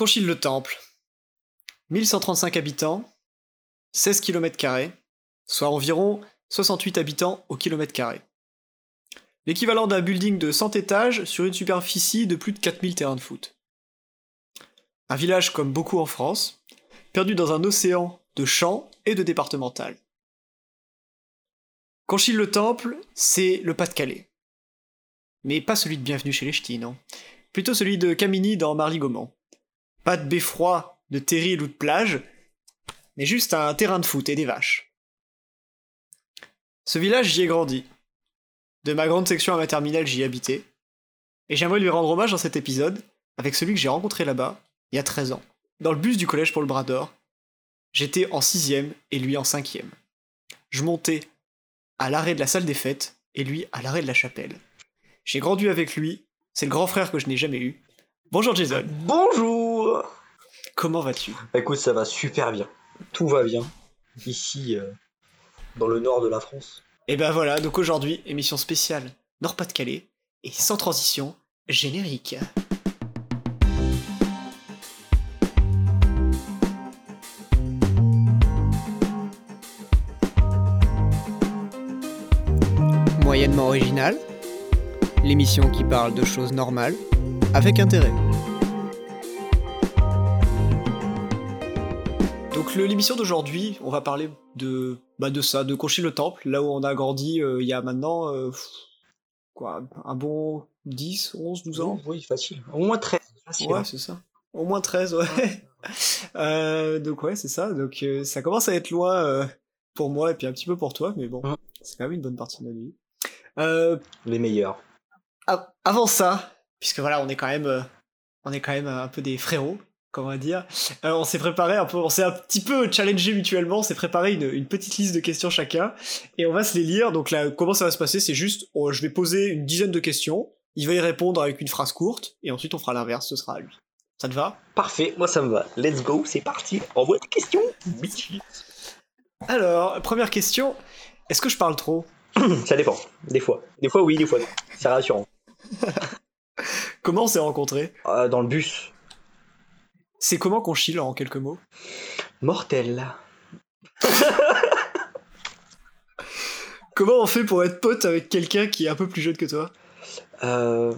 Conchille-le-Temple. 1135 habitants, 16 km, soit environ 68 habitants au kilomètre carré. L'équivalent d'un building de 100 étages sur une superficie de plus de 4000 terrains de foot. Un village comme beaucoup en France, perdu dans un océan de champs et de départementales. Conchille-le-Temple, c'est le Pas-de-Calais. Mais pas celui de Bienvenue chez les Ch'tis, non. Plutôt celui de Camini dans Marly-Gaumont. Pas de beffroi, de terril ou de plage, mais juste un terrain de foot et des vaches. Ce village, j'y ai grandi. De ma grande section à ma terminale, j'y habitais. Et j'aimerais lui rendre hommage dans cet épisode avec celui que j'ai rencontré là-bas, il y a 13 ans, dans le bus du collège pour le Bras d'Or. J'étais en sixième et lui en cinquième. Je montais à l'arrêt de la salle des fêtes et lui à l'arrêt de la chapelle. J'ai grandi avec lui, c'est le grand frère que je n'ai jamais eu. Bonjour Jason. Bonjour Comment vas-tu? Écoute, ça va super bien. Tout va bien. Ici, euh, dans le nord de la France. Et ben voilà, donc aujourd'hui, émission spéciale Nord-Pas-de-Calais, et sans transition, générique. Moyennement original, l'émission qui parle de choses normales, avec intérêt. Donc l'émission d'aujourd'hui, on va parler de, bah, de ça, de Conchy le Temple, là où on a grandi euh, il y a maintenant euh, quoi, un bon 10, 11, 12 ans? Oui, facile. Au moins 13. Facile. Ouais, hein. c'est ça. Au moins 13, ouais. Euh, donc ouais, c'est ça. Donc ça commence à être loin pour moi et puis un petit peu pour toi, mais bon, c'est quand même une bonne partie de la vie. Les meilleurs. av- avant ça, puisque voilà, on est quand même, on est quand même un peu des frérots, comment dire. euh, on s'est préparé un peu, on s'est un petit peu challengé mutuellement. On s'est préparé une, une petite liste de questions chacun et on va se les lire. Donc là, comment ça va se passer C'est juste, oh, je vais poser une dizaine de questions. Il va y répondre avec une phrase courte et ensuite on fera l'inverse. Ce sera à lui. Ça te va? Parfait, moi ça me va. Let's go, c'est parti. Envoie tes questions. Alors, première question. Est-ce que je parle trop? Ça dépend. Des fois. Des fois oui, des fois non. C'est rassurant. Comment on s'est rencontrés? Euh, dans le bus. C'est comment qu'on chille en quelques mots? Mortel. Comment on fait pour être pote avec quelqu'un qui est un peu plus jeune que toi? Euh...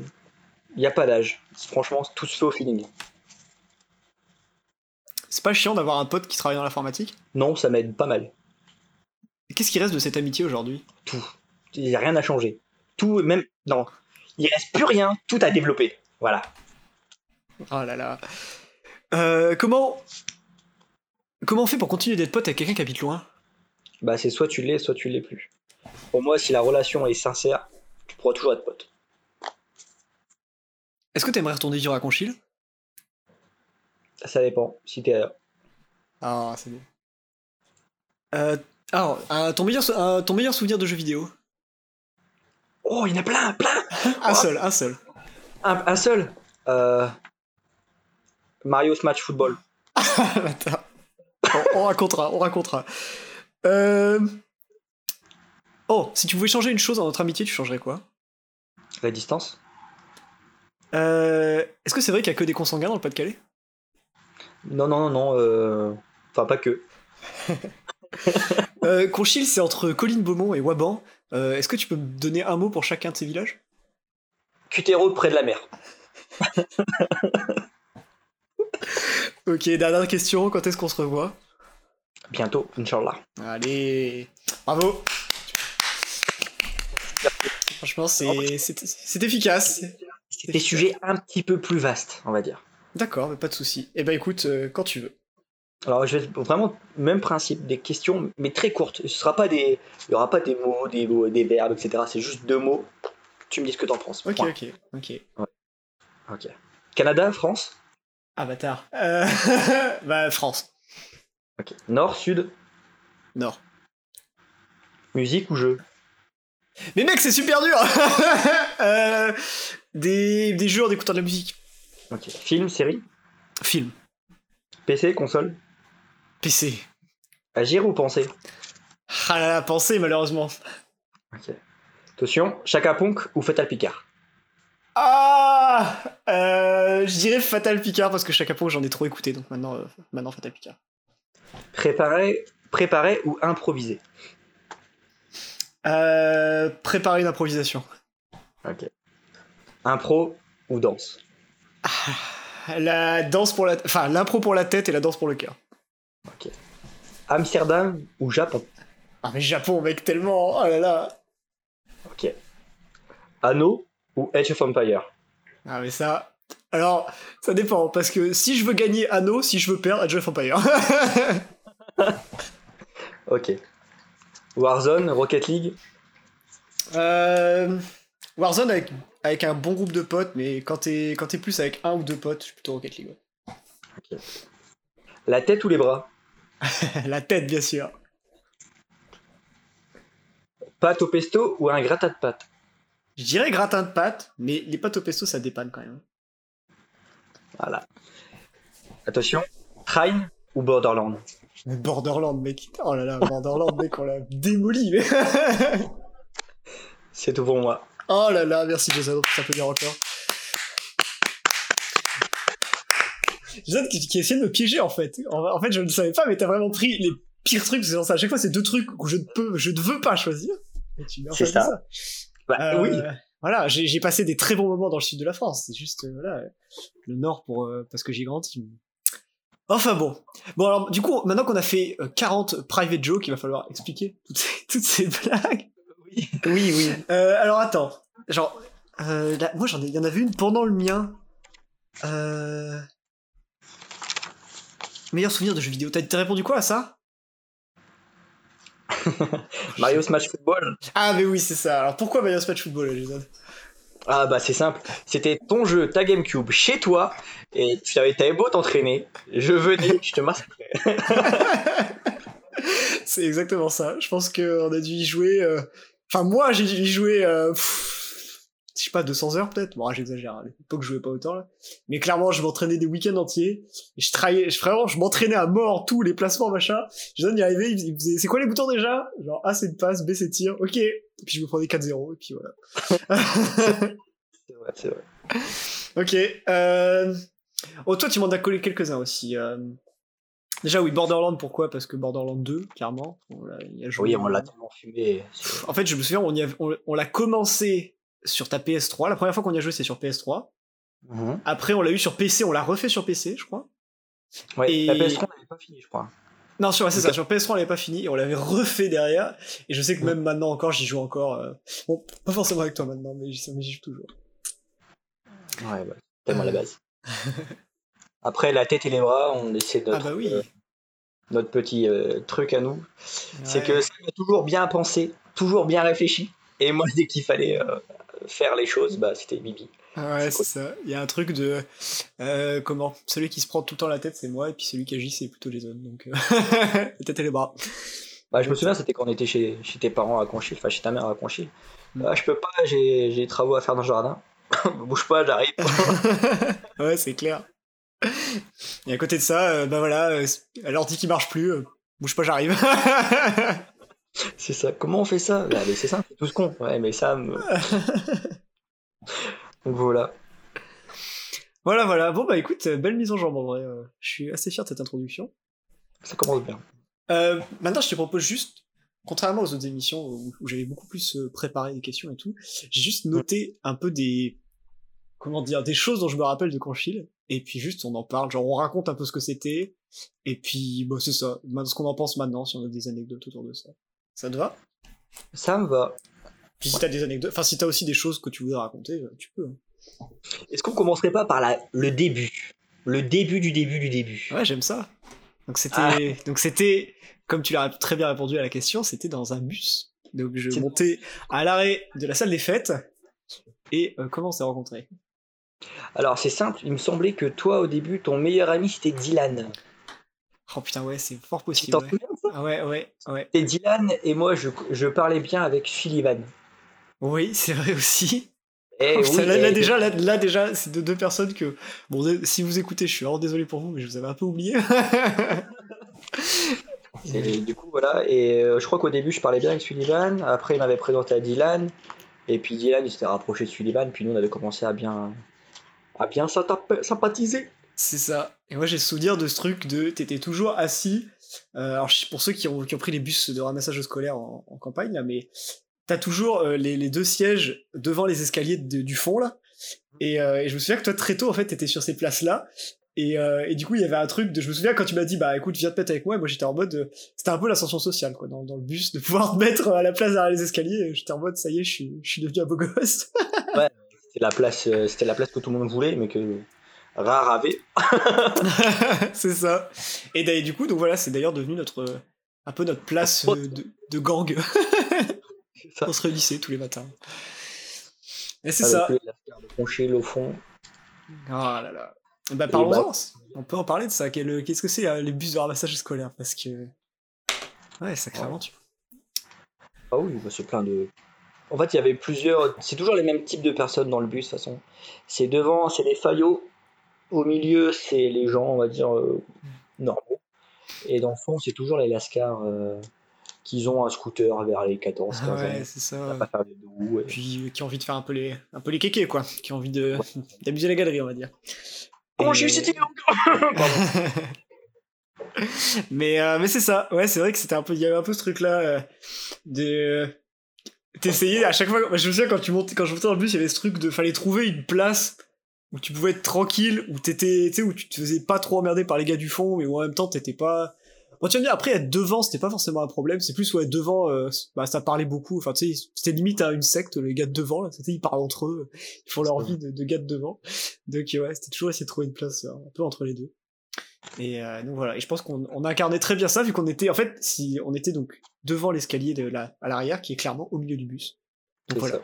Y a pas d'âge. Franchement, tout se fait au feeling. C'est pas chiant d'avoir un pote qui travaille dans l'informatique? Non, ça m'aide pas mal. Qu'est-ce qui reste de cette amitié aujourd'hui? Tout. Il y a rien à changer. Tout, même. Non. Il reste plus rien. Tout à développer. Voilà. Oh là là. Euh, comment... Comment on fait pour continuer d'être pote avec quelqu'un qui habite loin? Bah, c'est soit tu l'es, soit tu l'es plus. Pour moi, si la relation est sincère, tu pourras toujours être pote. Est-ce que t'aimerais retourner vivre à Conchil? Ça dépend. Si t'es. Ah, c'est bien. Euh, alors, euh, ton, meilleur, sou- euh, ton meilleur souvenir de jeu vidéo? Oh, il y en a plein, plein Un seul, un seul. Un, un seul? Euh... Mario Smash Football. On, on racontera, on racontera. Euh... Oh, si tu pouvais changer une chose dans notre amitié, tu changerais quoi? La distance? Euh... Est-ce que c'est vrai qu'il y a que des consanguins dans le Pas-de-Calais? Non, non, non, non. euh, Enfin, pas que. euh, Conchil, c'est entre Colline Beaumont et Waban. Est-ce que tu peux me donner un mot pour chacun de ces villages? Cutero près de la mer. Ok, dernière question, quand est-ce qu'on se revoit? Bientôt, Inch'Allah. Allez, bravo Franchement, c'est efficace. C'est des sujets un petit peu plus vastes, on va dire. D'accord, mais pas de souci. Eh ben écoute, euh, quand tu veux. Alors, je vais vraiment même principe, des questions, mais très courtes. Ce sera pas des, il y aura pas des mots, des, verbes, etc. C'est juste deux mots. Tu me dis ce que t'en penses. Ok, Point. ok, ok. Ok. Canada, France? Avatar. Euh... bah, France. Ok. Nord, Sud? Nord. Musique ou jeu? Mais mec, c'est super dur Euh, des, des jeux en écoutant de la musique. Ok. Film, série? Film. PC, console? PC. Agir ou penser? Ah là là, pensée malheureusement. Ok. Attention, Chaka Ponk ou Fatal Picard? Ah euh, Je dirais Fatal Picard parce que chaque fois j'en ai trop écouté, donc maintenant, euh, maintenant Fatal Picard. Préparer, préparer ou improviser? Euh, Préparer une improvisation. Ok. Impro ou danse? Ah, La danse pour la... Enfin, l'impro pour la tête et la danse pour le cœur. Ok. Amsterdam ou Japon? Ah mais Japon, mec, tellement... Oh là là Ok. Anno ou Edge of Empire Ah mais ça... Alors, ça dépend, parce que si je veux gagner Anno, si je veux perdre, Edge of Empire. ok. Warzone, Rocket League euh... Warzone avec, avec un bon groupe de potes, mais quand t'es quand es plus avec un ou deux potes, je suis plutôt Rocket League. La tête ou les bras? La tête, bien sûr. Pâte au pesto ou un gratin de pâte? Je dirais gratin de pâte, mais les pâtes au pesto, ça dépanne quand même. Voilà. Attention, Train ou Borderland Borderland, mec. Oh là là, Borderland, mec, on l'a démoli. C'est tout pour moi. Oh là là, merci Jason, ça peut dire encore. Jason qui, qui essayait de me piéger en fait. En, fait, je ne le savais pas, mais t'as vraiment pris les pires trucs. C'est à chaque fois, c'est deux trucs où je ne peux, je ne veux pas choisir. C'est ça. ça. Bah, euh, oui. Voilà, j'ai passé des très bons moments dans le sud de la France. C'est juste, euh, voilà, le nord pour, euh, parce que j'ai grandi. Enfin bon. Bon alors, du coup, maintenant qu'on a fait 40 private jokes, il va falloir expliquer toutes ces, toutes ces blagues. Oui, oui, oui. alors attends, genre, moi j'en ai, il y en avait une pendant le mien. Euh... Meilleur souvenir de jeu vidéo. T'as répondu quoi à ça? Mario Smash Football. Ah mais oui c'est ça. Alors pourquoi Mario Smash Football, Jason? Ah bah c'est simple. C'était ton jeu, ta GameCube, chez toi, et tu avais, beau t'entraîner, je venais, je te massacrais. c'est exactement ça. Je pense qu'on a dû y jouer. Euh, enfin moi j'ai dû y jouer. Euh, je sais pas, 200 heures peut-être. Bon, j'exagère, à l'époque je jouais pas autant là. Mais clairement, je m'entraînais des week-ends entiers. Et je travaillais, je, vraiment, je m'entraînais à mort, tous les placements, machin. Je y arriver, il faisait, c'est quoi les boutons déjà? Genre, A c'est une passe, B c'est tir, ok. Et puis je me prenais 4-0, et puis voilà. c'est vrai, c'est vrai. Ok, euh... Oh, toi tu m'en as collé quelques-uns aussi. Euh... Déjà, oui, Borderland, pourquoi? Parce que Borderland 2, clairement. On l'a, oui, on l'a tellement fumé. En fait, je me souviens, on, on, on l'a commencé sur ta PS3. La première fois qu'on y a joué, c'est sur PS3. Mhm. Après, on l'a eu sur PC, on l'a refait sur PC, je crois. Ouais, et... la PS3, on n'avait pas fini, je crois. Non, sur, c'est ça, sur PS3, on l'avait pas fini, et on l'avait refait derrière. Et je sais que même maintenant encore, j'y joue encore. Euh, bon, pas forcément avec toi maintenant, mais j'y joue toujours. Ouais, bah, tellement la base. Après, la tête et les bras, on essaie de. Ah bah oui. Euh, notre petit euh, truc à nous. C'est que ça m'a toujours bien pensé, toujours bien réfléchi. Et moi, dès qu'il fallait faire les choses, bah, c'était Bibi. ouais, c'est ça. Il y a un truc de. Euh, comment Celui qui se prend tout le temps la tête, c'est moi, et puis celui qui agit, c'est plutôt Jason. Donc, euh, la tête et les bras. Bah, je me souviens, c'était quand on était chez, chez tes parents à Conchil, enfin chez ta mère à Conchil. Mm. Bah, je peux pas, j'ai des travaux à faire dans le jardin. Bouge pas, j'arrive. ouais, c'est clair. Et à côté de ça, euh, bah voilà, l'ordi qui marche plus, bouge pas, j'arrive. C'est ça. Comment on fait ça? Bah, C'est simple, c'est tout ce con. Ouais, mais ça. Donc voilà. Voilà, voilà. Bon, bah écoute, belle mise en jambe en vrai. Je suis assez fier de cette introduction. Ça commence bien. Euh, maintenant, je te propose juste, contrairement aux autres émissions où, j'avais beaucoup plus euh, préparé des questions et tout, j'ai juste noté un peu des. Comment dire Des choses dont je me rappelle de Conchil. Et puis juste, on en parle. Genre, on raconte un peu ce que c'était. Et puis, bah, c'est ça. Ce qu'on en pense maintenant, si on a des anecdotes autour de ça. Ça te va? Ça me va. Puis si t'as des anecdotes, enfin si t'as aussi des choses que tu voudrais raconter, euh, tu peux. Hein. Est-ce qu'on commencerait pas par la, le début? Le début du début du début. Ouais, j'aime ça. Donc c'était, ah. donc c'était, comme tu l'as très bien répondu à la question, c'était dans un bus. Donc je montais à l'arrêt de la salle des fêtes. Et euh, comment on s'est rencontrés? Alors c'est simple, il me semblait que toi au début, ton meilleur ami c'était Dylan. Oh putain, ouais, c'est fort possible. Tu ouais. Ouais, ouais, ouais. Et Dylan et moi, je, je parlais bien avec Sullivan. Oui, c'est vrai aussi. Et oh, là, déjà, là, déjà, c'est de deux personnes que. Bon, si vous écoutez, je suis vraiment désolé pour vous, mais je vous avais un peu oublié. du coup, voilà. Et euh, je crois qu'au début, je parlais bien avec Sullivan. Après, il m'avait présenté à Dylan. Et puis Dylan, il s'était rapproché de Sullivan, puis nous, on avait commencé à bien, à bien sympathiser. C'est ça. Et moi, j'ai souvenir de ce truc de t'étais toujours assis. Euh, alors, pour ceux qui ont, pris les bus de ramassage scolaire en, campagne, là, mais t'as toujours euh, les, deux sièges devant les escaliers du fond, là. Et, euh, et, je me souviens que toi, très tôt, en fait, t'étais sur ces places-là. Et, euh, et, du coup, il y avait un truc de. Je me souviens quand tu m'as dit, bah écoute, viens te mettre avec moi. Et moi, j'étais en mode. C'était un peu l'ascension sociale, quoi, dans, le bus, de pouvoir te mettre à la place derrière les escaliers. J'étais en mode, ça y est, je suis, je suis devenu un beau gosse. ouais, c'était la place, c'était la place que tout le monde voulait, mais que rare avait. c'est ça. Et du coup, donc voilà, c'est d'ailleurs devenu notre un peu notre place de, de, gang. On se réunissait tous les matins. Et c'est ça. Le au fond. Oh là là. Bah parlons-en. Bah... On peut en parler de ça. Qu'est-ce que c'est les bus de ramassage scolaire? Parce que. Ouais, sacrée aventure. Ah oui, bah c'est plein de. En fait, il y avait plusieurs. C'est toujours les mêmes types de personnes dans le bus, de toute façon. C'est devant, c'est les faillots. Au milieu, c'est les gens, on va dire, euh, normaux. Et dans le fond, c'est toujours les lascars euh, qui ont un scooter vers les 14 15 ah ouais, c'est ça. Pas faire des doux, et... Puis qui ont envie de faire un peu les, un peu les kékés, quoi. Qui ont envie de d'amuser la galerie, on va dire. Oh, j'ai eu cette mais euh, mais c'est ça. Ouais, c'est vrai que c'était un peu il y avait un peu ce truc là euh, de t'essayais à chaque fois je me souviens quand tu montais quand je montais dans le bus, il y avait ce truc de fallait trouver une place où tu pouvais être tranquille, où t'étais, tu sais, où tu te faisais pas trop emmerder par les gars du fond, mais où en même temps t'étais pas. Bon, tu vas me dire, après, être devant, c'était pas forcément un problème, c'est plus, ouais, devant, euh, bah, ça parlait beaucoup, enfin, tu sais, c'était limite à une secte, les gars de devant, là, ils parlent entre eux, ils font leur vie de, de gars de devant. Donc, ouais, c'était toujours essayer de trouver une place un peu entre les deux. Et euh, donc voilà, et je pense qu'on on incarnait très bien ça, vu qu'on était, en fait, si on était donc devant l'escalier de la, à l'arrière, qui est clairement au milieu du bus. Donc voilà, ça.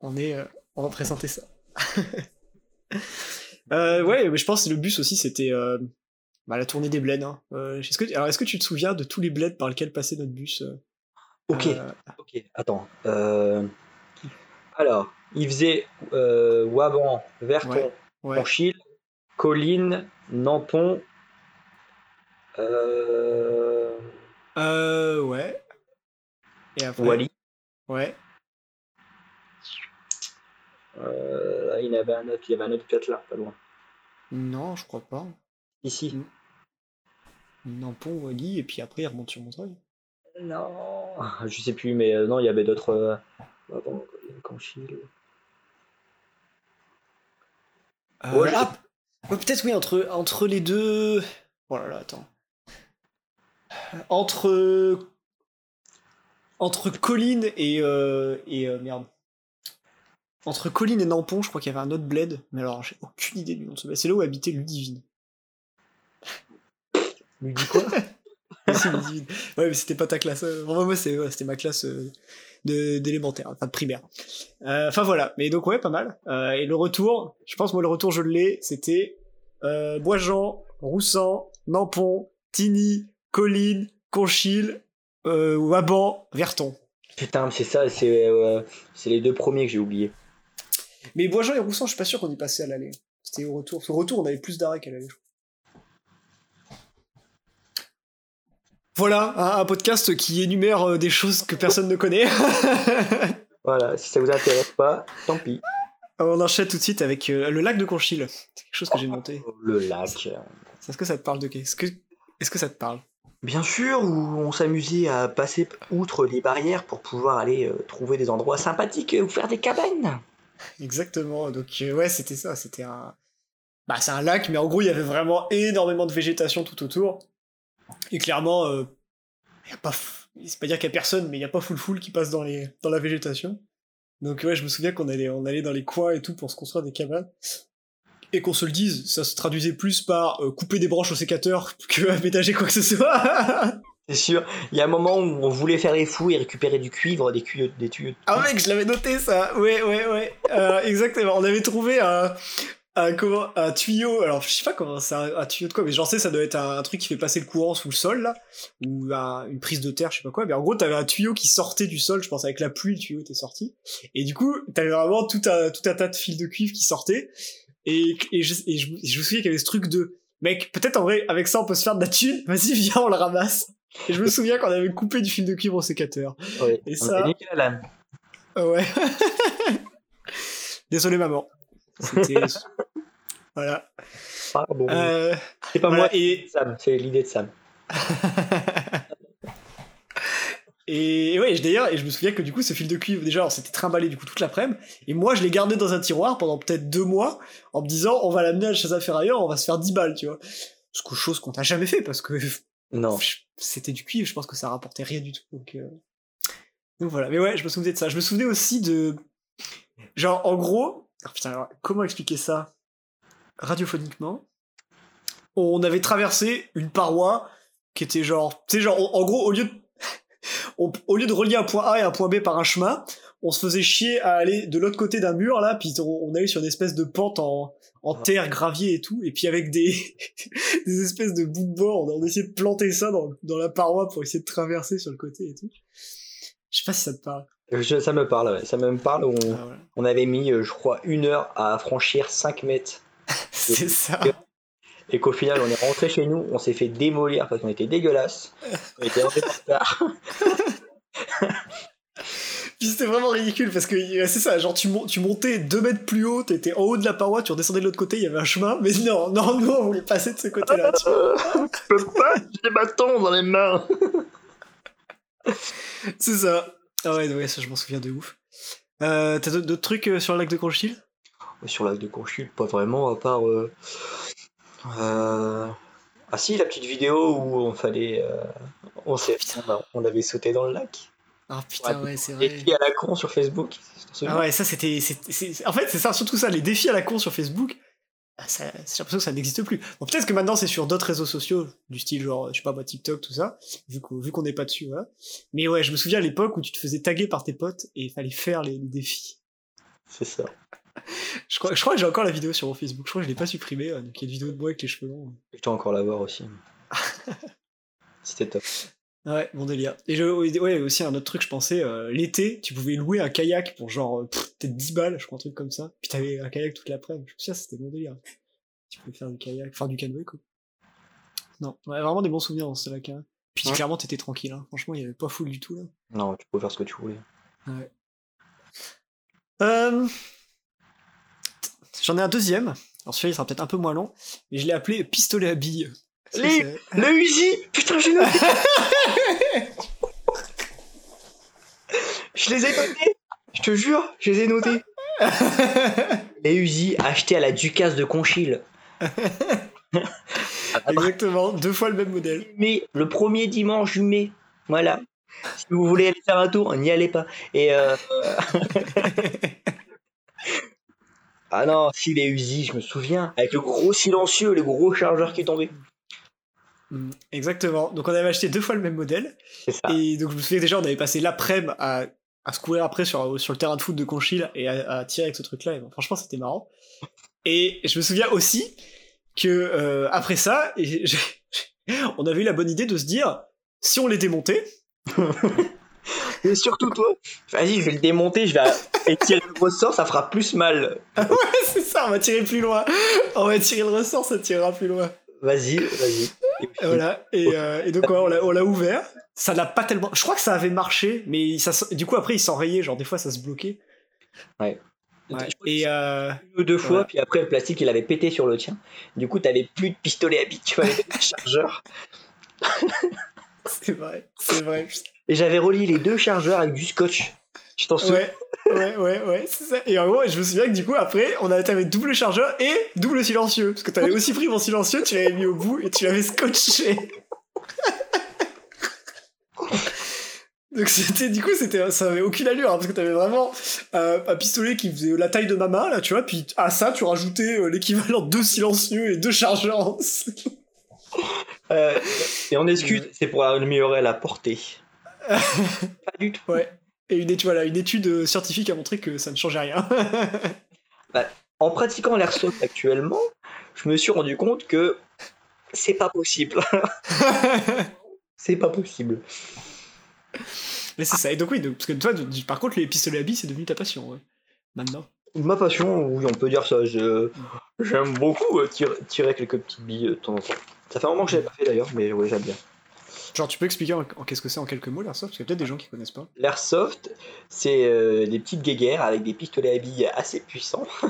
on est, euh, on va présenter ça. euh, ouais, mais je pense que le bus aussi, c'était euh, bah, la tournée des bleds. Hein. Euh, est-ce que, alors, est-ce que tu te souviens de tous les bleds par lesquels passait notre bus euh, Ok, ok, attends. Alors, il faisait Waban, Verton, ouais, ouais. Colline. Euh... euh... Ouais. Et après? Wally. Ouais. Euh, il, y avait un autre, il y avait un autre là, pas loin. Non, je crois pas. Ici. Nampon, Wally, et puis après il remonte sur Montreuil. Non, je sais plus, mais euh, non, il y avait d'autres. Euh... Avant, Conchil. Euh, ouais, ah, peut-être oui, entre, entre les deux. Oh là là, attends. Entre. Entre Colline et. Euh, et euh, merde. Entre Colline et Nampon, je crois qu'il y avait un autre bled, mais alors j'ai aucune idée du nom de ce bled. C'est là où habitait Ludivine. Ludivine quoi Ludivine. Ouais, mais c'était pas ta classe. Enfin, moi, c'était ouais, ma classe euh, d'élémentaire, enfin de primaire. Euh, enfin voilà, mais donc ouais, pas mal. Euh, et le retour, je pense moi le retour je l'ai, c'était euh, Boisjean, Roussan, Nampon, Tigny, Colline, Conchil, euh, Waban, Verton. Putain, c'est ça, c'est euh, les deux premiers que j'ai oubliés. Mais Boisjean et Roussan, je suis pas sûr qu'on y passait à l'aller. C'était au retour. Au retour, on avait plus d'arrêt qu'à l'aller. Voilà, un, un, podcast qui énumère euh, des choses que personne ne connaît. voilà, si ça vous intéresse pas, tant pis. On enchaîne tout de suite avec euh, le lac de Conchil. C'est quelque chose que j'ai noté. Oh, le lac. Est-ce que ça te parle de Est-ce que, est que ça te parle? Bien sûr, où on s'amusait à passer outre les barrières pour pouvoir aller euh, trouver des endroits sympathiques ou faire des cabanes. Exactement. Donc euh, ouais, c'était ça. C'était un. Bah c'est un lac, mais en gros il y avait vraiment énormément de végétation tout autour. Et clairement, euh, y a pas. C'est pas dire qu'il y a personne, mais il y a pas full full qui passe dans les dans la végétation. Donc ouais, je me souviens qu'on allait on allait dans les coins et tout pour se construire des cabanes. Et qu'on se le dise, ça se traduisait plus par euh, couper des branches au sécateur que aménager quoi que ce soit. C'est sûr. Il y a un moment où on voulait faire les fous et récupérer du cuivre, des tuyaux. Des tuyaux. Ah mec, je l'avais noté ça. Ouais, ouais, ouais. Euh, exactement. On avait trouvé un, un, comment, un tuyau. Alors je sais pas comment c'est un, un, tuyau de quoi, mais j'en sais ça doit être un, un, truc qui fait passer le courant sous le sol là, ou une prise de terre, je sais pas quoi. Mais en gros, t'avais un tuyau qui sortait du sol. Je pense avec la pluie, le tuyau était sorti. Et du coup, t'avais vraiment tout un, tout un tas de fils de cuivre qui sortaient. Et, et, je, et je, je, me souviens qu'il y avait ce truc de mec, peut-être en vrai, avec ça on peut se faire de la thune, vas-y, viens, on le ramasse. Et je me souviens qu'on avait coupé du fil de cuivre au sécateur. Oui, et ça. Ouais. Désolé, maman. C'était. voilà. Pardon. Euh, c'est pas voilà, moi, et- c'est Sam. C'est l'idée de Sam. Et ouais, d'ailleurs, et je me souviens que du coup, ce fil de cuivre, déjà, on s'était trimballé du coup toute l'après-midi. Et moi, je l'ai gardé dans un tiroir pendant peut-être deux mois, en me disant, on va l'amener chez un ferrailleur, on va se faire 10 balles, tu vois. Ce que chose qu'on n'a jamais fait, parce que Non. c'était du cuivre, je pense que ça rapportait rien du tout. Donc, euh, donc voilà. Mais ouais, je me souvenais de ça. Je me souvenais aussi de. Genre, en gros. Ah, putain, comment expliquer ça? Radiophoniquement On avait traversé une paroi qui était genre. Tu sais, genre, en gros, au lieu de. au lieu de relier un point A et un point B par un chemin, on se faisait chier à aller de l'autre côté d'un mur, là, puis on, on allait sur une espèce de pente en, en Ah. terre, gravier et tout, et puis avec des, des espèces de bouts de bois, on, on essayait de planter ça dans, dans la paroi pour essayer de traverser sur le côté et tout. Je sais pas si ça te parle. Je- ça me parle, ouais. Ça me parle. On, Ah, voilà. on avait mis, euh, je crois, une heure à franchir 5 mètres. C'est ça. Et qu'au final, on est rentré chez nous, on s'est fait démolir parce qu'on était dégueulasse. On était en retard. Puis c'était vraiment ridicule parce que c'est ça, genre tu, tu montais deux mètres plus haut, t'étais en haut de la paroi, tu redescendais de l'autre côté, il y avait un chemin, mais non, non, nous on voulait passer de ce côté-là. tu peux pas, j'ai des bâtons dans les mains. C'est ça. Ah ouais, ouais, ça je m'en souviens de ouf. Euh, T'as d'autres trucs euh, sur le lac de Conchil? Sur l'âge de Conchul, pas vraiment, à part. euh, euh, Ah si, la petite vidéo où on fallait. euh, On, s'est... on avait sauté dans le lac. Ah putain, Ouais, ouais, c'est Les vrai. filles à la con sur Facebook. Ah ouais, ça c'était. En fait, c'est ça, surtout ça, les défis à la con sur Facebook. ah, J'ai l'impression que ça n'existe plus. Bon, peut-être que maintenant c'est sur d'autres réseaux sociaux, du style genre, je sais pas moi, TikTok, tout ça, vu qu'on qu'on n'est pas dessus, voilà. Mais ouais, je me souviens à l'époque où tu te faisais taguer par tes potes et il fallait faire les, les défis. C'est ça. Je crois, je crois que j'ai encore la vidéo sur mon Facebook, je crois que je l'ai pas supprimée, euh, donc il y a une vidéo de moi avec les cheveux longs. Je dois encore la voir aussi. C'était top. Ouais, bon délire. Et je, ouais, aussi un autre truc, je pensais, euh, l'été, tu pouvais louer un kayak pour genre, euh, peut-être 10 balles, je crois, un truc comme ça. Puis t'avais un kayak toute l'après-midi. Je me souviens, c'était bon délire. Tu pouvais faire du kayak, faire du canoë, quoi. Non, ouais, vraiment des bons souvenirs dans ce lac. Hein. Puis Ouais. clairement, t'étais tranquille. Hein. Franchement, il y avait pas full du tout, là. Non, tu peux faire ce que tu voulais. Ouais. Euh... J'en ai un deuxième. Alors celui-là, il sera peut-être un peu moins long, mais je l'ai appelé pistolet à billes. Les- Le Uzi Putain, j'ai noté Je les ai notés Je te jure, je les ai notés Les Uzi achetés à la Ducasse de Conchil. Exactement, deux fois le même modèle. Mais le premier dimanche du mai, voilà. Si vous voulez aller faire un tour, n'y allez pas. Et euh... ah non, si les Uzi, je me souviens, avec le gros silencieux, le gros chargeur qui tombait. Mm, Exactement. Donc on avait acheté deux fois le même modèle. Ça. Et donc je me souviens déjà, on avait passé l'après-midi à, à se courir après sur, sur le terrain de foot de Conchil et à, à tirer avec ce truc-là. Et bon, franchement, c'était marrant. Et je me souviens aussi que euh, après ça, et on avait eu la bonne idée de se dire, si on les démontait, Et surtout toi, vas-y, je vais le démonter, je vais étirer le ressort, ça fera plus mal. c'est ça, on va tirer plus loin. On va tirer le ressort, ça tirera plus loin. Vas-y, vas-y. Et voilà. Et, euh, et donc ouais, on l'a- on l'a ouvert. Ça n'a pas tellement. Je crois que ça avait marché, mais ça, du coup après il s'enrayait, genre des fois ça se bloquait. Ouais. Et euh, une ou deux fois, Voilà. puis après le plastique il avait pété sur le tien. Du coup, t'avais plus de pistolet à billes, tu avais un chargeur. c'est vrai, c'est vrai. Et j'avais relié les deux chargeurs avec du scotch. Je t'en souviens Ouais, ouais, ouais, ouais, c'est ça. Et en gros, je me souviens que du coup, après, on avait t'avais double chargeur et double silencieux. Parce que t'avais aussi pris mon silencieux, tu l'avais mis au bout et tu l'avais scotché. Donc c'était, du coup, c'était, ça avait aucune allure, hein, parce que t'avais vraiment euh, un pistolet qui faisait la taille de ma main, là, tu vois, puis à ça, tu rajoutais euh, l'équivalent de deux silencieux et deux chargeurs en. Euh, et on excuse, c'est pour améliorer la portée. Pas du tout. Ouais. Et une étude, voilà, une étude euh, scientifique a montré que ça ne changeait rien. En pratiquant l'airsoft actuellement, je me suis rendu compte que c'est pas possible. c'est pas possible. Mais c'est ça. Et donc oui, donc, parce que toi, par contre, les pistolets à billes, c'est devenu ta passion, ouais. Maintenant. Ma passion, oui, on peut dire ça. Je, j'aime beaucoup euh, tirer, tirer quelques petites billes euh, de temps en temps. Ça fait un moment que je l'ai pas fait d'ailleurs, mais ouais, j'aime bien. Genre, tu peux expliquer en, qu'est-ce que c'est en quelques mots l'airsoft Parce qu'il y a peut-être des gens qui connaissent pas. L'airsoft, c'est euh, des petites guéguerres avec des pistolets à billes assez puissants.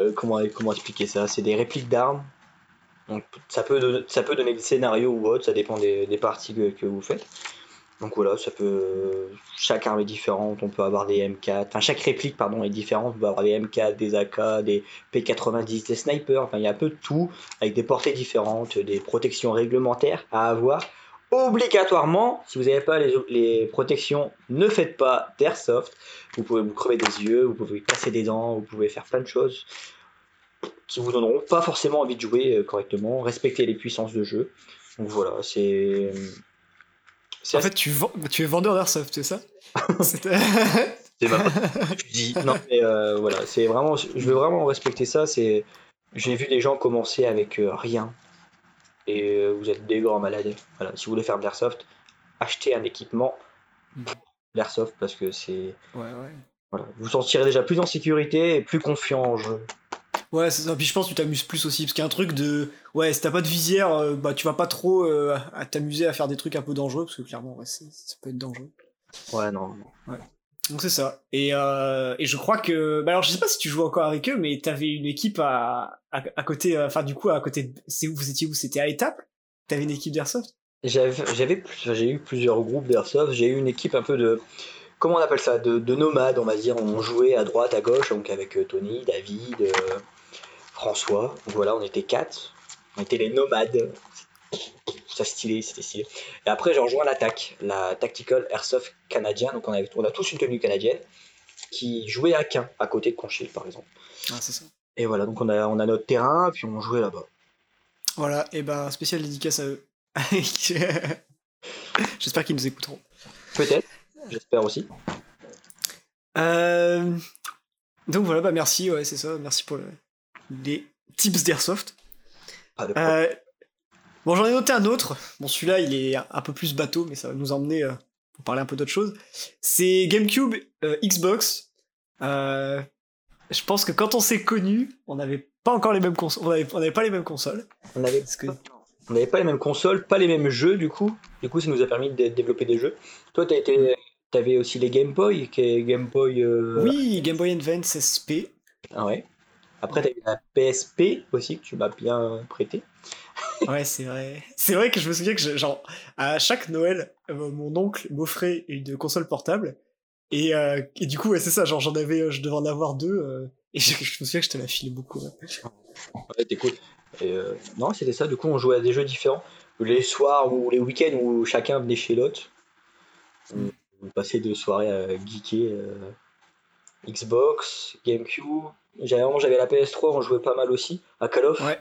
Euh, comment, comment expliquer ça? C'est des répliques d'armes. Donc, ça peut, ça peut donner des scénarios ou autre, ça dépend des, parties que, vous faites. Donc voilà, ça peut. Chaque arme est différente, on peut avoir des M4. Enfin, chaque réplique, pardon, est différente. On peut avoir des M4, des AK, des P90, des snipers. Enfin, il y a un peu de tout, avec des portées différentes, des protections réglementaires à avoir obligatoirement, si vous n'avez pas les, protections, ne faites pas d'airsoft. Vous pouvez vous crever des yeux, vous pouvez casser des dents, vous pouvez faire plein de choses qui vous donneront pas forcément envie de jouer euh, correctement. Respectez les puissances de jeu. Donc voilà, c'est. En fait, tu, tu es vendeur d'airsoft, c'est ça? C'est tu dis. Non, mais euh, voilà, c'est vraiment. Je veux vraiment respecter ça. C'est. J'ai vu des gens commencer avec euh, rien et euh, vous êtes des grands malades. Voilà, si vous voulez faire de l'airsoft, achetez un équipement l'airsoft parce que c'est. Ouais, ouais. Voilà, vous vous sentirez déjà plus en sécurité et plus confiant en jeu. Ouais, c'est ça. Puis je pense que tu t'amuses plus aussi. Parce qu'il y a un truc de. Ouais, si t'as pas de visière, euh, bah tu vas pas trop euh, à t'amuser à faire des trucs un peu dangereux. Parce que clairement, ouais, ça peut être dangereux. Ouais, non. Ouais. Donc c'est ça. Et, euh, et je crois que, bah alors je sais pas si tu joues encore avec eux, mais t'avais une équipe à, à, côté, euh, enfin du coup à côté, c'est où vous étiez où? C'était à étape T'avais une équipe d'airsoft? J'avais, j'ai eu plusieurs groupes d'airsoft. J'ai eu une équipe un peu de, comment on appelle ça, de, de nomades, on va dire. On jouait à droite, à gauche, donc avec euh, Tony, David, François. Donc voilà, on était quatre. On était les nomades ça stylé, c'était stylé. Et après, j'ai rejoint l'attaque, la Tactical Airsoft canadien. Donc, on, avait, on a tous une tenue canadienne qui jouait à Quin, à côté de Conchil, par exemple. Ah, c'est ça. Et voilà, donc on a, on a notre terrain, puis on jouait là-bas. Voilà, et ben, spécial dédicace à eux. J'espère qu'ils nous écouteront. Peut-être, j'espère aussi. Euh, donc voilà, bah merci, ouais, c'est ça, merci pour les tips d'airsoft. Euh, Bon, j'en ai noté un autre. Bon, celui-là, il est un peu plus bateau, mais ça va nous emmener euh, pour parler un peu d'autre chose. C'est GameCube, Xbox. Euh, je pense que quand on s'est connus, on n'avait pas encore les mêmes consoles. On n'avait pas les mêmes consoles. On n'avait que... pas les mêmes consoles, pas les mêmes jeux, du coup. Du coup, ça nous a permis de développer des jeux. Toi, t'as été... t'avais aussi les Game Boy, qui est Game Boy. Oui, Game Boy Advance SP. Ah ouais. Après, t'as eu la PSP aussi, que tu m'as bien prêté ouais, c'est vrai. C'est vrai que je me souviens que, genre, à chaque Noël, euh, mon oncle m'offrait une console portable. Et, euh, et du coup, ouais, c'est ça, genre, j'en avais, je devais en avoir deux. Euh, et je, me souviens que je te la filé beaucoup. Ouais, t'es cool. Et, non, c'était ça, du coup, on jouait à des jeux différents. Les soirs ou les week-ends où chacun venait chez l'autre. On, passait de soirées à geeker. Xbox, GameCube. J'avais, j'avais la PS3, on jouait pas mal aussi. À Call of. Ouais,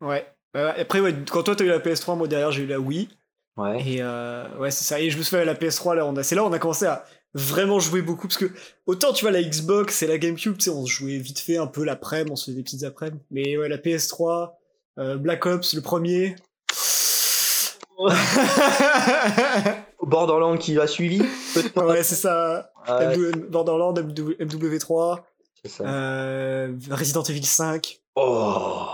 ouais. Euh, après, ouais, quand toi t'as eu la PS3, moi derrière j'ai eu la Wii. Ouais. Et euh, ouais, c'est ça. Et je me souviens, la PS3, là, on a, c'est là où on a commencé à vraiment jouer beaucoup. Parce que autant, tu vois, la Xbox et la GameCube, tu sais, on se jouait vite fait un peu l'après-midi, on se faisait des petites après-midi. Mais ouais, la PS3, euh, Black Ops, le premier. Borderlands qui a suivi. Ouais, c'est ça. Borderlands, MW3. C'est ça. Resident Evil 5. Oh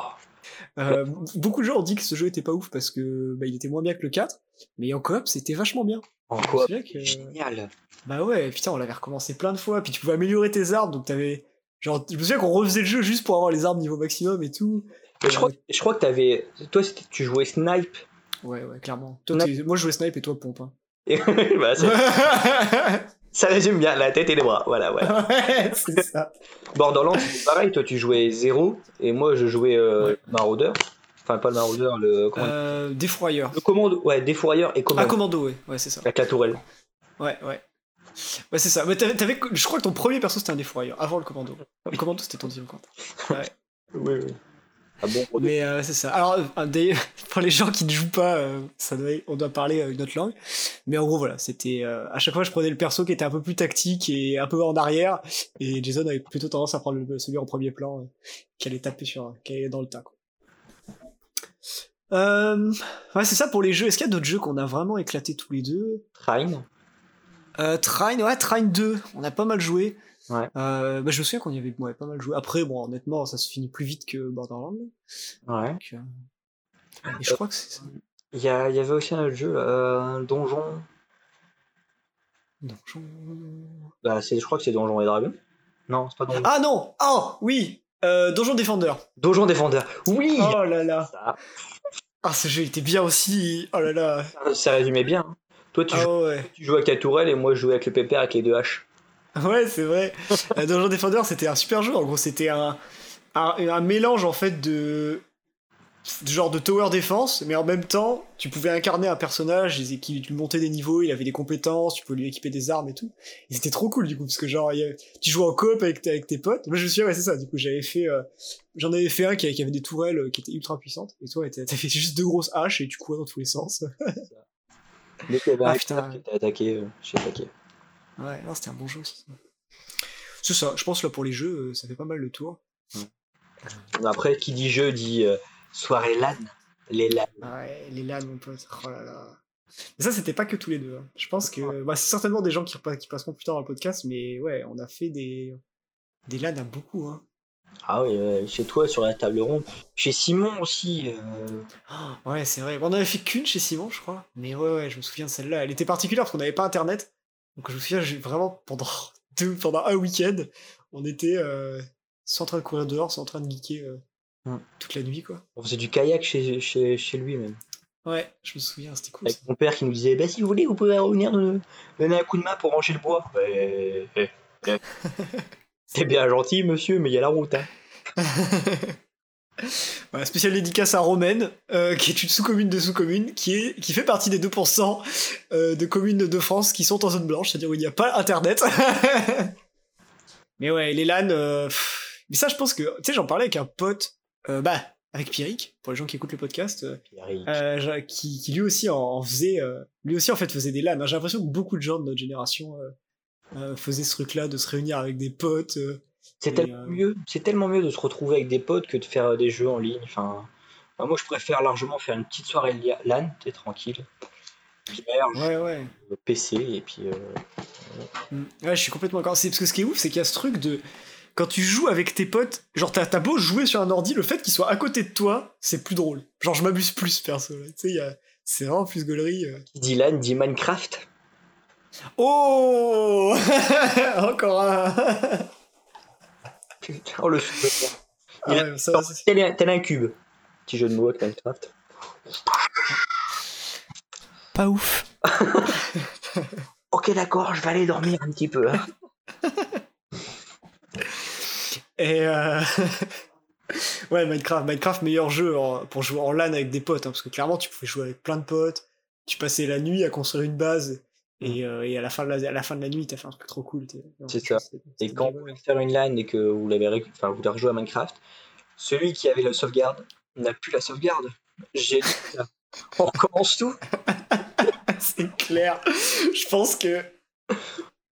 euh, beaucoup de gens ont dit que ce jeu était pas ouf parce que bah, il était moins bien que le 4, mais en coop c'était vachement bien. En coop, génial. Bah ouais, putain, on l'avait recommencé plein de fois, puis tu pouvais améliorer tes armes, donc t'avais. Genre, je me souviens qu'on refaisait le jeu juste pour avoir les armes niveau maximum et tout. je, crois, je crois que t'avais. Toi, tu jouais snipe. Ouais, ouais, clairement. Toi, moi, je jouais snipe et toi, pompe. Hein. bah, Ça résume bien la tête et les bras. Voilà, voilà. Ouais, c'est ça. Borderlands, c'est pareil. Toi, tu jouais zéro et moi, je jouais euh, Marauder. Enfin, pas le Marauder, le. Comment euh, Défroyeur. Le commando, ouais, Défroyeur et Commando. Ah, Commando, ouais, ouais c'est ça. Avec la tourelle. Ouais, ouais. Ouais, c'est ça. Mais t'avais, je crois que ton premier perso c'était un défroyeur, avant le commando. Le commando c'était ton deuxième compte. Ouais. oui, oui. Ah bon, mais euh, c'est ça. Alors, euh, pour les gens qui ne jouent pas, euh, ça doit, on doit parler une autre langue. Mais en gros, voilà, c'était à chaque fois je prenais le perso qui était un peu plus tactique et un peu en arrière, et Jason avait plutôt tendance à prendre celui en premier plan, qui allait taper sur, qui allait dans le tas. Quoi. Ouais, c'est ça pour les jeux. Est-ce qu'il y a d'autres jeux qu'on a vraiment éclaté tous les deux? Trine. Trine, ouais, Trine 2. On a pas mal joué. Ouais. Euh, bah, je me souviens qu'on y avait pas mal joué. Après, bon, honnêtement, ça se finit plus vite que Borderlands. Ouais. Euh, et je crois que c'est Il y, a- il y avait aussi un autre jeu, euh, donjon. Donjon. Bah, je crois que c'est Donjon et Dragon. Non, c'est pas Donjon. Ah non Oh oui euh, Donjon Défendeur. Donjon Défendeur. Oui Oh là là ça, Ah ce jeu était bien aussi Oh là là ça résumait bien. Toi, tu, Ah joues, ouais tu joues avec ta tourelle et moi, je jouais avec le pépère avec les deux haches. Ouais, c'est vrai. Euh, Donjon Defender, c'était un super jeu. En gros, c'était un, un, un mélange en fait de genre de tower defense, mais en même temps, tu pouvais incarner un personnage qui tu montais des niveaux, il avait des compétences, tu pouvais lui équiper des armes et tout. Et c'était trop cool du coup, parce que genre, avait- tu jouais en coop avec, avec tes potes. Moi, je me souviens, ouais, c'est ça. Du coup, j'avais fait, euh, j'en avais fait un qui, avait- qui avait des tourelles euh, qui étaient ultra puissantes, et toi, fait juste deux grosses haches et tu courais dans tous les sens. Dès qu'il y avait Ah, putain. qui attaqué, euh, j'ai attaqué. Ouais, non, c'était un bon jeu aussi. C'est ça. Je pense là pour les jeux, euh, ça fait pas mal le tour. Après, qui dit jeu dit euh, soirée LAN. Les LAN. Ah Ouais, les LAN, mon pote. Oh là là. Mais ça, c'était pas que tous les deux. hein. Je pense que bah, c'est certainement des gens qui, qui passeront plus tard dans le podcast, mais ouais, on a fait des, des LAN à beaucoup. Hein. Ah oui, euh, chez toi, sur la table ronde. Chez Simon aussi. euh, Oh, ouais, c'est vrai. Bon, on avait fait qu'une chez Simon, je crois. Mais ouais, ouais, je me souviens de celle-là. Elle était particulière parce qu'on n'avait pas internet. Donc je me souviens, j'ai vraiment pendant, deux, pendant un week-end, on était euh, soit en train de courir dehors, soit en train de geeker Hmm. toute la nuit, quoi. On faisait du kayak chez, chez, chez lui même. Ouais, je me souviens, c'était cool. Avec ça. mon père qui nous disait bah, si vous voulez, vous pouvez revenir nous donner un coup de main pour ranger le bois. Ouais, ouais, ouais. C'est bien gentil, monsieur, mais il y a la route. Hein. Voilà, spéciale dédicace à Romaine, euh, qui est une sous-commune de sous-commune, qui, est, qui fait partie des 2% euh, de communes de France qui sont en zone blanche, c'est-à-dire où il n'y a pas Internet. mais ouais, les LAN, euh, mais ça je pense que, tu sais, j'en parlais avec un pote, euh, bah, avec Pierrick, pour les gens qui écoutent le podcast, euh, euh, qui, qui lui aussi en, en faisait, euh, lui aussi en fait faisait des LAN. J'ai l'impression que beaucoup de gens de notre génération faisaient ce truc-là, de se réunir avec des potes. C'est tellement mieux. C'est tellement mieux de se retrouver avec des potes que de faire des jeux en ligne. Enfin, enfin, moi, je préfère largement faire une petite soirée LAN, t'es tranquille. Bière, Ouais, ouais. PC et puis. Mm. Ouais, je suis complètement d'accord. C'est parce que ce qui est ouf, c'est qu'il y a ce truc de quand tu joues avec tes potes, genre t'as beau jouer sur un ordi, le fait qu'il soit à côté de toi, c'est plus drôle. Genre je m'abuse plus perso. Tu sais, a- c'est vraiment plus gaulerie. euh. Qui dit Minecraft. Oh Encore un. Putain, oh le. Ah ouais, ça, un, tel un cube. Petit jeu de mots avec Minecraft. pas ouf. Ok, d'accord, je vais aller dormir un petit peu. hein. Et euh... ouais, Minecraft, Minecraft meilleur jeu en- pour jouer en LAN avec des potes, hein, parce que clairement tu pouvais jouer avec plein de potes. Tu passais la nuit à construire une base. Et, euh, et à, la fin de la, à la fin de la nuit, t'as fait un truc trop cool. C'est ça. Et quand vous voulez faire une LAN et que vous l'avez enfin, vous à Minecraft, celui qui avait la sauvegarde n'a plus la sauvegarde. J'ai. On recommence tout. c'est clair. Je pense que.